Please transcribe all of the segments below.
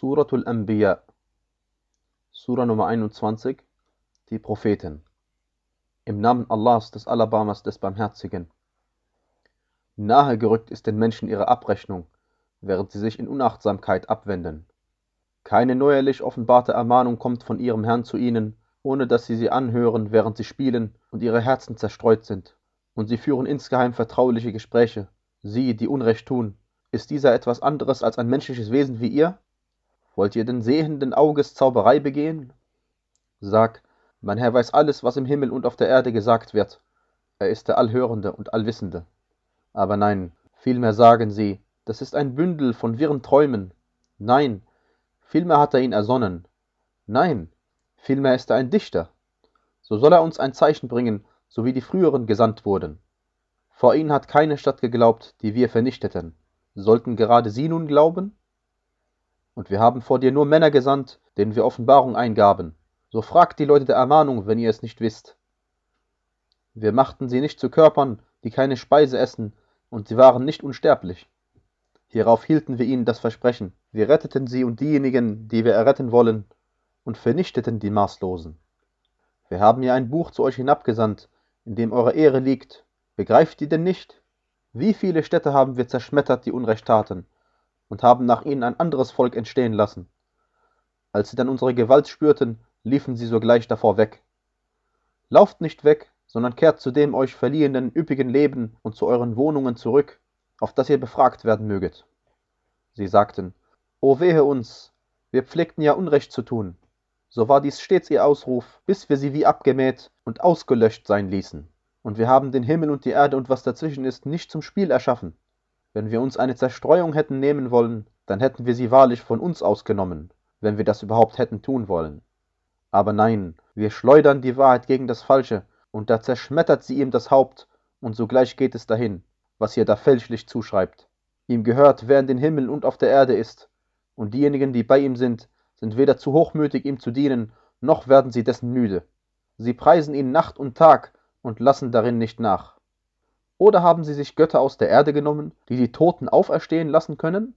Suratul Anbiya, Sura Nummer 21, die Propheten. Im Namen Allahs, des Alabamas, des Barmherzigen. Nahe gerückt ist den Menschen ihre Abrechnung, während sie sich in Unachtsamkeit abwenden. Keine neuerlich offenbarte Ermahnung kommt von ihrem Herrn zu ihnen, ohne dass sie sie anhören, während sie spielen und ihre Herzen zerstreut sind. Und sie führen insgeheim vertrauliche Gespräche. Sie, die Unrecht tun. Ist dieser etwas anderes als ein menschliches Wesen wie ihr? Wollt ihr denn sehenden Auges Zauberei begehen? Sag, mein Herr weiß alles, was im Himmel und auf der Erde gesagt wird. Er ist der Allhörende und Allwissende. Aber nein, vielmehr sagen sie, das ist ein Bündel von wirren Träumen. Nein, vielmehr hat er ihn ersonnen. Nein, vielmehr ist er ein Dichter. So soll er uns ein Zeichen bringen, so wie die früheren gesandt wurden. Vor ihnen hat keine Stadt geglaubt, die wir vernichteten. Sollten gerade sie nun glauben? Und wir haben vor dir nur Männer gesandt, denen wir Offenbarung eingaben. So fragt die Leute der Ermahnung, wenn ihr es nicht wisst. Wir machten sie nicht zu Körpern, die keine Speise essen, und sie waren nicht unsterblich. Hierauf hielten wir ihnen das Versprechen. Wir retteten sie und diejenigen, die wir erretten wollen, und vernichteten die Maßlosen. Wir haben ja ein Buch zu euch hinabgesandt, in dem eure Ehre liegt. Begreift ihr denn nicht? Wie viele Städte haben wir zerschmettert, die Unrecht taten, und haben nach ihnen ein anderes Volk entstehen lassen. Als sie dann unsere Gewalt spürten, liefen sie sogleich davor weg. Lauft nicht weg, sondern kehrt zu dem euch verliehenen üppigen Leben und zu euren Wohnungen zurück, auf das ihr befragt werden möget. Sie sagten, O wehe uns, wir pflegten ja Unrecht zu tun. So war dies stets ihr Ausruf, bis wir sie wie abgemäht und ausgelöscht sein ließen. Und wir haben den Himmel und die Erde und was dazwischen ist nicht zum Spiel erschaffen, wenn wir uns eine Zerstreuung hätten nehmen wollen, dann hätten wir sie wahrlich von uns ausgenommen, wenn wir das überhaupt hätten tun wollen. Aber nein, wir schleudern die Wahrheit gegen das Falsche, und da zerschmettert sie ihm das Haupt, und sogleich geht es dahin, was ihr da fälschlich zuschreibt. Ihm gehört, wer in den Himmeln und auf der Erde ist, und diejenigen, die bei ihm sind, sind weder zu hochmütig, ihm zu dienen, noch werden sie dessen müde. Sie preisen ihn Nacht und Tag und lassen darin nicht nach. Oder haben sie sich Götter aus der Erde genommen, die die Toten auferstehen lassen können?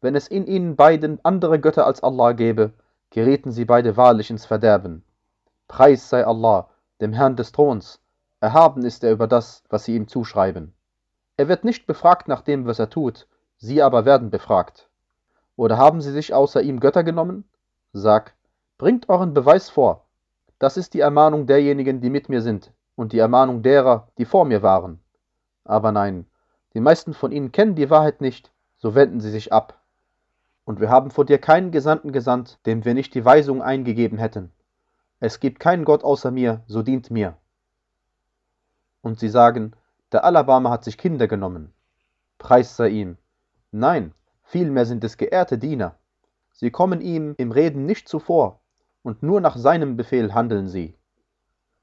Wenn es in ihnen beiden andere Götter als Allah gäbe, gerieten sie beide wahrlich ins Verderben. Preis sei Allah, dem Herrn des Throns, erhaben ist er über das, was sie ihm zuschreiben. Er wird nicht befragt nach dem, was er tut, sie aber werden befragt. Oder haben sie sich außer ihm Götter genommen? Sag, bringt euren Beweis vor. Das ist die Ermahnung derjenigen, die mit mir sind, und die Ermahnung derer, die vor mir waren. Aber nein, die meisten von ihnen kennen die Wahrheit nicht, so wenden sie sich ab. Und wir haben vor dir keinen Gesandten gesandt, dem wir nicht die Weisung eingegeben hätten. Es gibt keinen Gott außer mir, so dient mir. Und sie sagen, der Alabama hat sich Kinder genommen. Preis sei ihm. Nein, vielmehr sind es geehrte Diener. Sie kommen ihm im Reden nicht zuvor, und nur nach seinem Befehl handeln sie.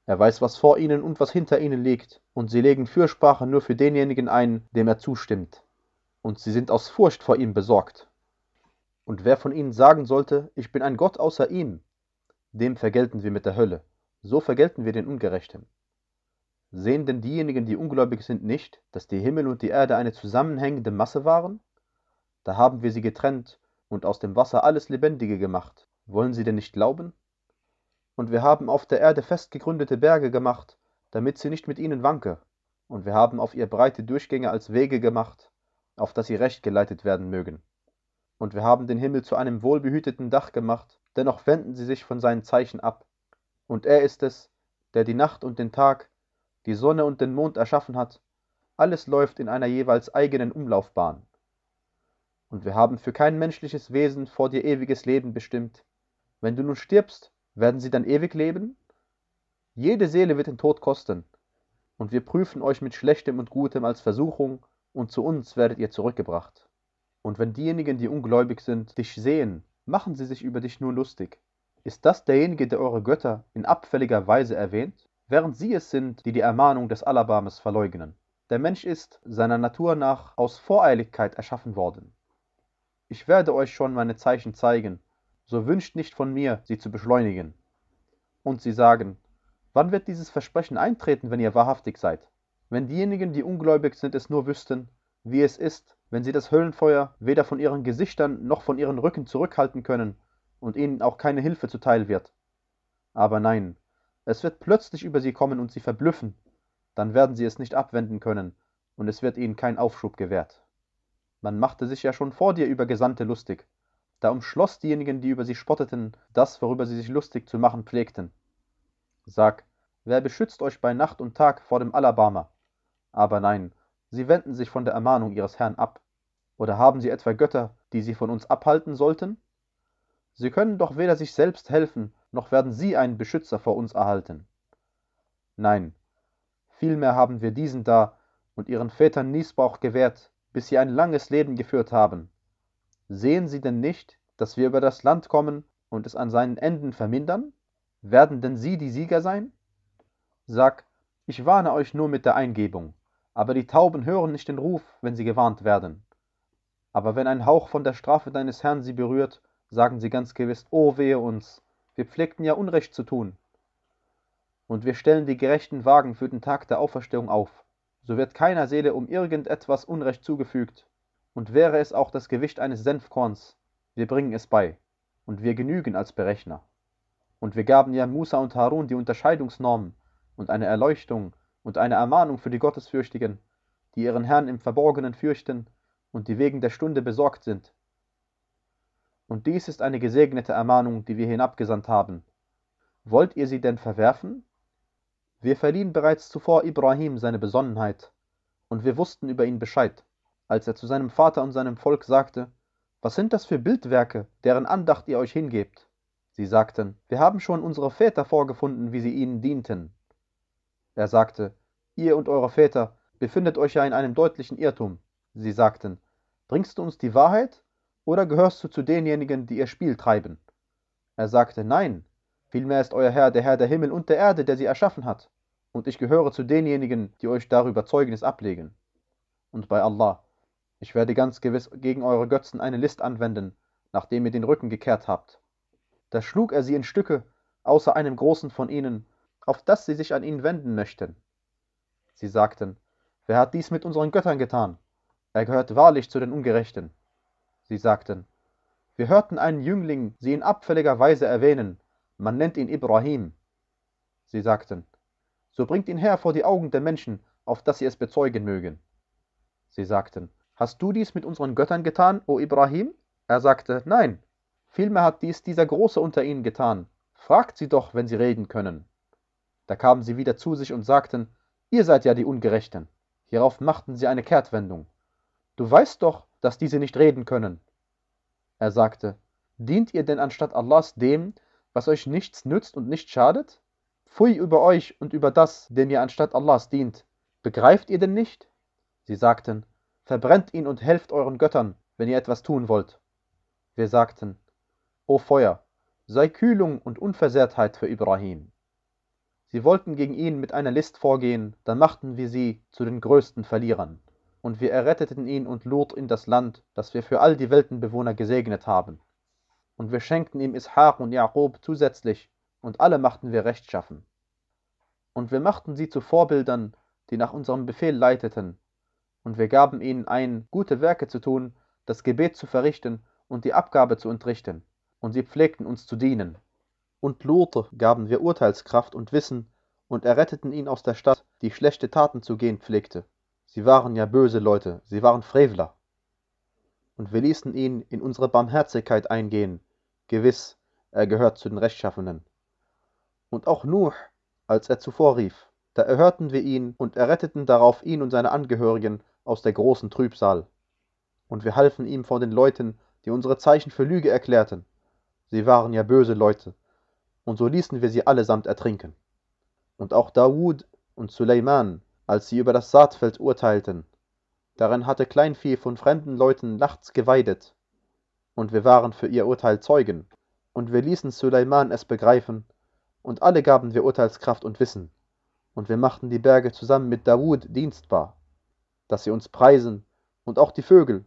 Er weiß, was vor ihnen und was hinter ihnen liegt, und sie legen Fürsprache nur für denjenigen ein, dem er zustimmt. Und sie sind aus Furcht vor ihm besorgt. Und wer von ihnen sagen sollte, ich bin ein Gott außer ihm, dem vergelten wir mit der Hölle. So vergelten wir den Ungerechten. Sehen denn diejenigen, die ungläubig sind, nicht, dass die Himmel und die Erde eine zusammenhängende Masse waren? Da haben wir sie getrennt und aus dem Wasser alles Lebendige gemacht. Wollen sie denn nicht glauben? Und wir haben auf der Erde festgegründete Berge gemacht, damit sie nicht mit ihnen wanke. Und wir haben auf ihr breite Durchgänge als Wege gemacht, auf dass sie recht geleitet werden mögen. Und wir haben den Himmel zu einem wohlbehüteten Dach gemacht, dennoch wenden sie sich von seinen Zeichen ab. Und er ist es, der die Nacht und den Tag, die Sonne und den Mond erschaffen hat. Alles läuft in einer jeweils eigenen Umlaufbahn. Und wir haben für kein menschliches Wesen vor dir ewiges Leben bestimmt. Wenn du nun stirbst, werden sie dann ewig leben? Jede Seele wird den Tod kosten. Und wir prüfen euch mit Schlechtem und Gutem als Versuchung, und zu uns werdet ihr zurückgebracht. Und wenn diejenigen, die ungläubig sind, dich sehen, machen sie sich über dich nur lustig. Ist das derjenige, der eure Götter in abfälliger Weise erwähnt? Während sie es sind, die die Ermahnung des Alabames verleugnen. Der Mensch ist seiner Natur nach aus Voreiligkeit erschaffen worden. Ich werde euch schon meine Zeichen zeigen, so wünscht nicht von mir, sie zu beschleunigen. Und sie sagen, wann wird dieses Versprechen eintreten, wenn ihr wahrhaftig seid? Wenn diejenigen, die ungläubig sind, es nur wüssten, wie es ist, wenn sie das Höllenfeuer weder von ihren Gesichtern noch von ihren Rücken zurückhalten können und ihnen auch keine Hilfe zuteil wird. Aber nein, es wird plötzlich über sie kommen und sie verblüffen, dann werden sie es nicht abwenden können, und es wird ihnen kein Aufschub gewährt. Man machte sich ja schon vor dir über Gesandte lustig, da umschloss diejenigen, die über sie spotteten, das, worüber sie sich lustig zu machen pflegten. Sag, wer beschützt euch bei Nacht und Tag vor dem Alabama? Aber nein, sie wenden sich von der Ermahnung ihres Herrn ab. Oder haben sie etwa Götter, die sie von uns abhalten sollten? Sie können doch weder sich selbst helfen, noch werden sie einen Beschützer vor uns erhalten. Nein, vielmehr haben wir diesen da und ihren Vätern Niesbrauch gewährt, bis sie ein langes Leben geführt haben. Sehen sie denn nicht, dass wir über das Land kommen und es an seinen Enden vermindern? Werden denn sie die Sieger sein? Sag, ich warne euch nur mit der Eingebung, aber die Tauben hören nicht den Ruf, wenn sie gewarnt werden. Aber wenn ein Hauch von der Strafe deines Herrn sie berührt, sagen sie ganz gewiss, oh wehe uns, wir pflegten ja Unrecht zu tun. Und wir stellen die gerechten Wagen für den Tag der Auferstehung auf, so wird keiner Seele um irgendetwas Unrecht zugefügt, und wäre es auch das Gewicht eines Senfkorns, wir bringen es bei, und wir genügen als Berechner. Und wir gaben ja Musa und Harun die Unterscheidungsnormen und eine Erleuchtung und eine Ermahnung für die Gottesfürchtigen, die ihren Herrn im Verborgenen fürchten und die wegen der Stunde besorgt sind. Und dies ist eine gesegnete Ermahnung, die wir hinabgesandt haben. Wollt ihr sie denn verwerfen? Wir verliehen bereits zuvor Ibrahim seine Besonnenheit, und wir wussten über ihn Bescheid, als er zu seinem Vater und seinem Volk sagte, was sind das für Bildwerke, deren Andacht ihr euch hingebt? Sie sagten, wir haben schon unsere Väter vorgefunden, wie sie ihnen dienten. Er sagte, ihr und eure Väter befindet euch ja in einem deutlichen Irrtum. Sie sagten, bringst du uns die Wahrheit oder gehörst du zu denjenigen, die ihr Spiel treiben? Er sagte, nein, vielmehr ist euer Herr der Herr der Himmel und der Erde, der sie erschaffen hat und ich gehöre zu denjenigen, die euch darüber Zeugnis ablegen. Und bei Allah, ich werde ganz gewiss gegen eure Götzen eine List anwenden, nachdem ihr den Rücken gekehrt habt. Da schlug er sie in Stücke, außer einem großen von ihnen, auf das sie sich an ihn wenden möchten. Sie sagten, wer hat dies mit unseren Göttern getan? Er gehört wahrlich zu den Ungerechten. Sie sagten, wir hörten einen Jüngling sie in abfälliger Weise erwähnen, man nennt ihn Ibrahim. Sie sagten, so bringt ihn her vor die Augen der Menschen, auf dass sie es bezeugen mögen. Sie sagten, Hast du dies mit unseren Göttern getan, o Ibrahim? Er sagte, Nein, vielmehr hat dies dieser Große unter ihnen getan. Fragt sie doch, wenn sie reden können. Da kamen sie wieder zu sich und sagten, Ihr seid ja die Ungerechten. Hierauf machten sie eine Kehrtwendung. Du weißt doch, dass diese nicht reden können. Er sagte, Dient ihr denn anstatt Allahs dem, was euch nichts nützt und nicht schadet? Pfui über euch und über das, dem ihr anstatt Allahs dient. Begreift ihr denn nicht? Sie sagten, verbrennt ihn und helft euren Göttern, wenn ihr etwas tun wollt. Wir sagten, O Feuer, sei Kühlung und Unversehrtheit für Ibrahim. Sie wollten gegen ihn mit einer List vorgehen, dann machten wir sie zu den größten Verlierern. Und wir erretteten ihn und Lot in das Land, das wir für all die Weltenbewohner gesegnet haben. Und wir schenkten ihm Ishaq und Jakob zusätzlich, und alle machten wir rechtschaffen. Und wir machten sie zu Vorbildern, die nach unserem Befehl leiteten, und wir gaben ihnen ein, gute Werke zu tun, das Gebet zu verrichten und die Abgabe zu entrichten, und sie pflegten uns zu dienen. Und Lot gaben wir Urteilskraft und Wissen und erretteten ihn aus der Stadt, die schlechte Taten zu gehen pflegte. Sie waren ja böse Leute, sie waren Frevler. Und wir ließen ihn in unsere Barmherzigkeit eingehen. Gewiss, er gehört zu den Rechtschaffenen. Und auch Nuh, als er zuvor rief, da erhörten wir ihn und erretteten darauf ihn und seine Angehörigen aus der großen Trübsal. Und wir halfen ihm vor den Leuten, die unsere Zeichen für Lüge erklärten. Sie waren ja böse Leute. Und so ließen wir sie allesamt ertrinken. Und auch Dawud und Suleiman, als sie über das Saatfeld urteilten, darin hatte Kleinvieh von fremden Leuten nachts geweidet. Und wir waren für ihr Urteil Zeugen. Und wir ließen Suleiman es begreifen, und alle gaben wir Urteilskraft und Wissen, und wir machten die Berge zusammen mit Dawud dienstbar, dass sie uns preisen, und auch die Vögel,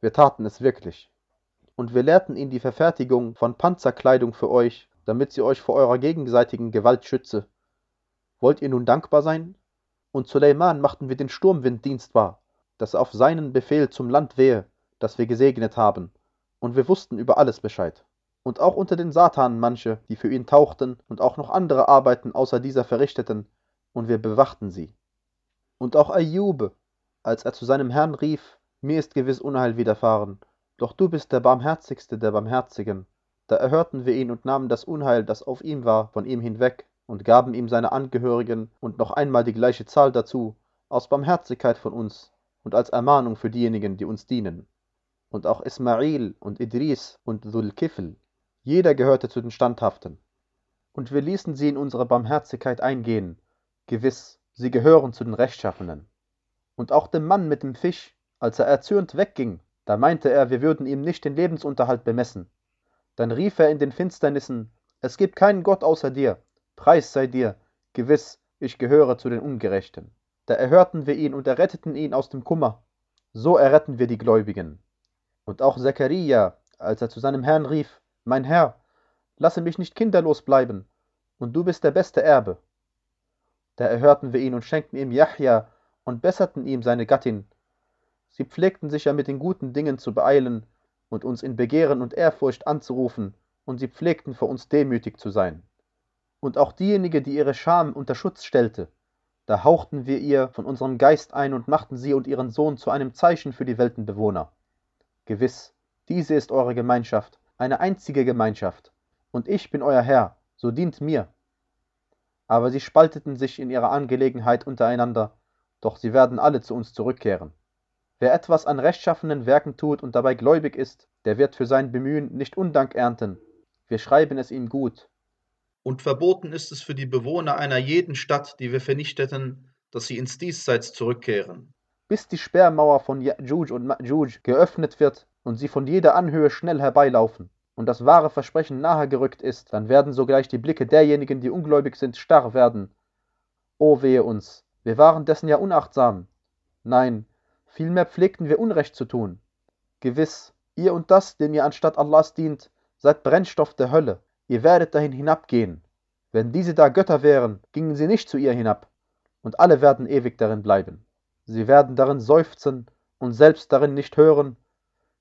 wir taten es wirklich. Und wir lehrten ihn die Verfertigung von Panzerkleidung für euch, damit sie euch vor eurer gegenseitigen Gewalt schütze. Wollt ihr nun dankbar sein? Und Suleiman machten wir den Sturmwind dienstbar, dass auf seinen Befehl zum Land wehe, das wir gesegnet haben, und wir wussten über alles Bescheid. Und auch unter den Satanen manche, die für ihn tauchten und auch noch andere Arbeiten außer dieser verrichteten, und wir bewachten sie. Und auch Ayube, als er zu seinem Herrn rief, mir ist gewiss Unheil widerfahren, doch du bist der barmherzigste der Barmherzigen. Da erhörten wir ihn und nahmen das Unheil, das auf ihm war, von ihm hinweg und gaben ihm seine Angehörigen und noch einmal die gleiche Zahl dazu, aus Barmherzigkeit von uns und als Ermahnung für diejenigen, die uns dienen. Und auch Ismail und Idris und Dhul-Kifl, jeder gehörte zu den Standhaften. Und wir ließen sie in unsere Barmherzigkeit eingehen, gewiss, sie gehören zu den Rechtschaffenen. Und auch dem Mann mit dem Fisch, als er erzürnt wegging, da meinte er, wir würden ihm nicht den Lebensunterhalt bemessen. Dann rief er in den Finsternissen, es gibt keinen Gott außer dir, Preis sei dir, gewiss, ich gehöre zu den Ungerechten. Da erhörten wir ihn und erretteten ihn aus dem Kummer. So erretten wir die Gläubigen. Und auch Zechariah, als er zu seinem Herrn rief, Mein Herr, lasse mich nicht kinderlos bleiben, und du bist der beste Erbe. Da erhörten wir ihn und schenkten ihm Yahya und besserten ihm seine Gattin. Sie pflegten sich ja mit den guten Dingen zu beeilen und uns in Begehren und Ehrfurcht anzurufen, und sie pflegten vor uns demütig zu sein und auch diejenige, die ihre Scham unter Schutz stellte, da hauchten wir ihr von unserem Geist ein und machten sie und ihren Sohn zu einem Zeichen für die Weltenbewohner. Gewiss, diese ist eure Gemeinschaft, eine einzige Gemeinschaft, und ich bin euer Herr, so dient mir. Aber sie spalteten sich in ihrer Angelegenheit untereinander, doch sie werden alle zu uns zurückkehren. Wer etwas an rechtschaffenen Werken tut und dabei gläubig ist, der wird für sein Bemühen nicht Undank ernten. Wir schreiben es ihm gut, und verboten ist es für die Bewohner einer jeden Stadt, die wir vernichteten, dass sie ins Diesseits zurückkehren. Bis die Sperrmauer von Ya'juj und Ma'juj geöffnet wird und sie von jeder Anhöhe schnell herbeilaufen und das wahre Versprechen nahe gerückt ist, dann werden sogleich die Blicke derjenigen, die ungläubig sind, starr werden. O wehe uns, wir waren dessen ja unachtsam. Nein, vielmehr pflegten wir Unrecht zu tun. Gewiss, ihr und das, dem ihr anstatt Allahs dient, seid Brennstoff der Hölle ihr werdet dahin hinabgehen. Wenn diese da Götter wären, gingen sie nicht zu ihr hinab, und alle werden ewig darin bleiben. Sie werden darin seufzen und selbst darin nicht hören.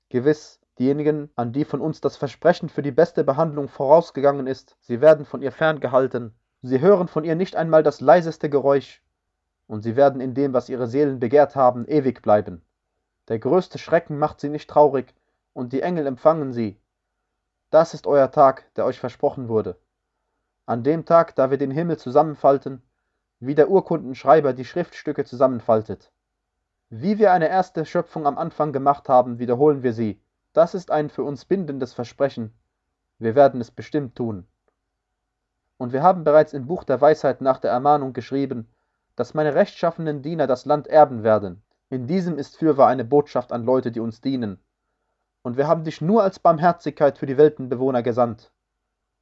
Gewiss, diejenigen, an die von uns das Versprechen für die beste Behandlung vorausgegangen ist, sie werden von ihr ferngehalten. Sie hören von ihr nicht einmal das leiseste Geräusch, und sie werden in dem, was ihre Seelen begehrt haben, ewig bleiben. Der größte Schrecken macht sie nicht traurig, und die Engel empfangen sie, das ist euer Tag, der euch versprochen wurde. An dem Tag, da wir den Himmel zusammenfalten, wie der Urkundenschreiber die Schriftstücke zusammenfaltet. Wie wir eine erste Schöpfung am Anfang gemacht haben, wiederholen wir sie. Das ist ein für uns bindendes Versprechen. Wir werden es bestimmt tun. Und wir haben bereits im Buch der Weisheit nach der Ermahnung geschrieben, dass meine rechtschaffenen Diener das Land erben werden. In diesem ist fürwahr eine Botschaft an Leute, die uns dienen und wir haben dich nur als Barmherzigkeit für die Weltenbewohner gesandt.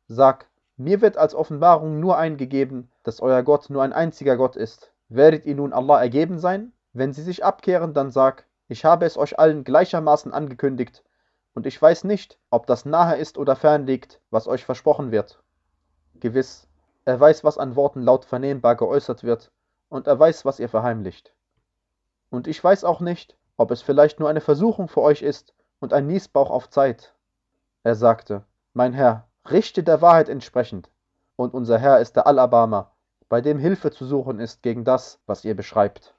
Sag, mir wird als Offenbarung nur eingegeben, dass euer Gott nur ein einziger Gott ist. Werdet ihr nun Allah ergeben sein? Wenn sie sich abkehren, dann sag, ich habe es euch allen gleichermaßen angekündigt, und ich weiß nicht, ob das nahe ist oder fern liegt, was euch versprochen wird. Gewiss, er weiß, was an Worten laut vernehmbar geäußert wird, und er weiß, was ihr verheimlicht. Und ich weiß auch nicht, ob es vielleicht nur eine Versuchung für euch ist, und ein Niesbauch auf Zeit. Er sagte, Mein Herr, richte der Wahrheit entsprechend, und unser Herr ist der Allerbarmer, bei dem Hilfe zu suchen ist gegen das, was ihr beschreibt.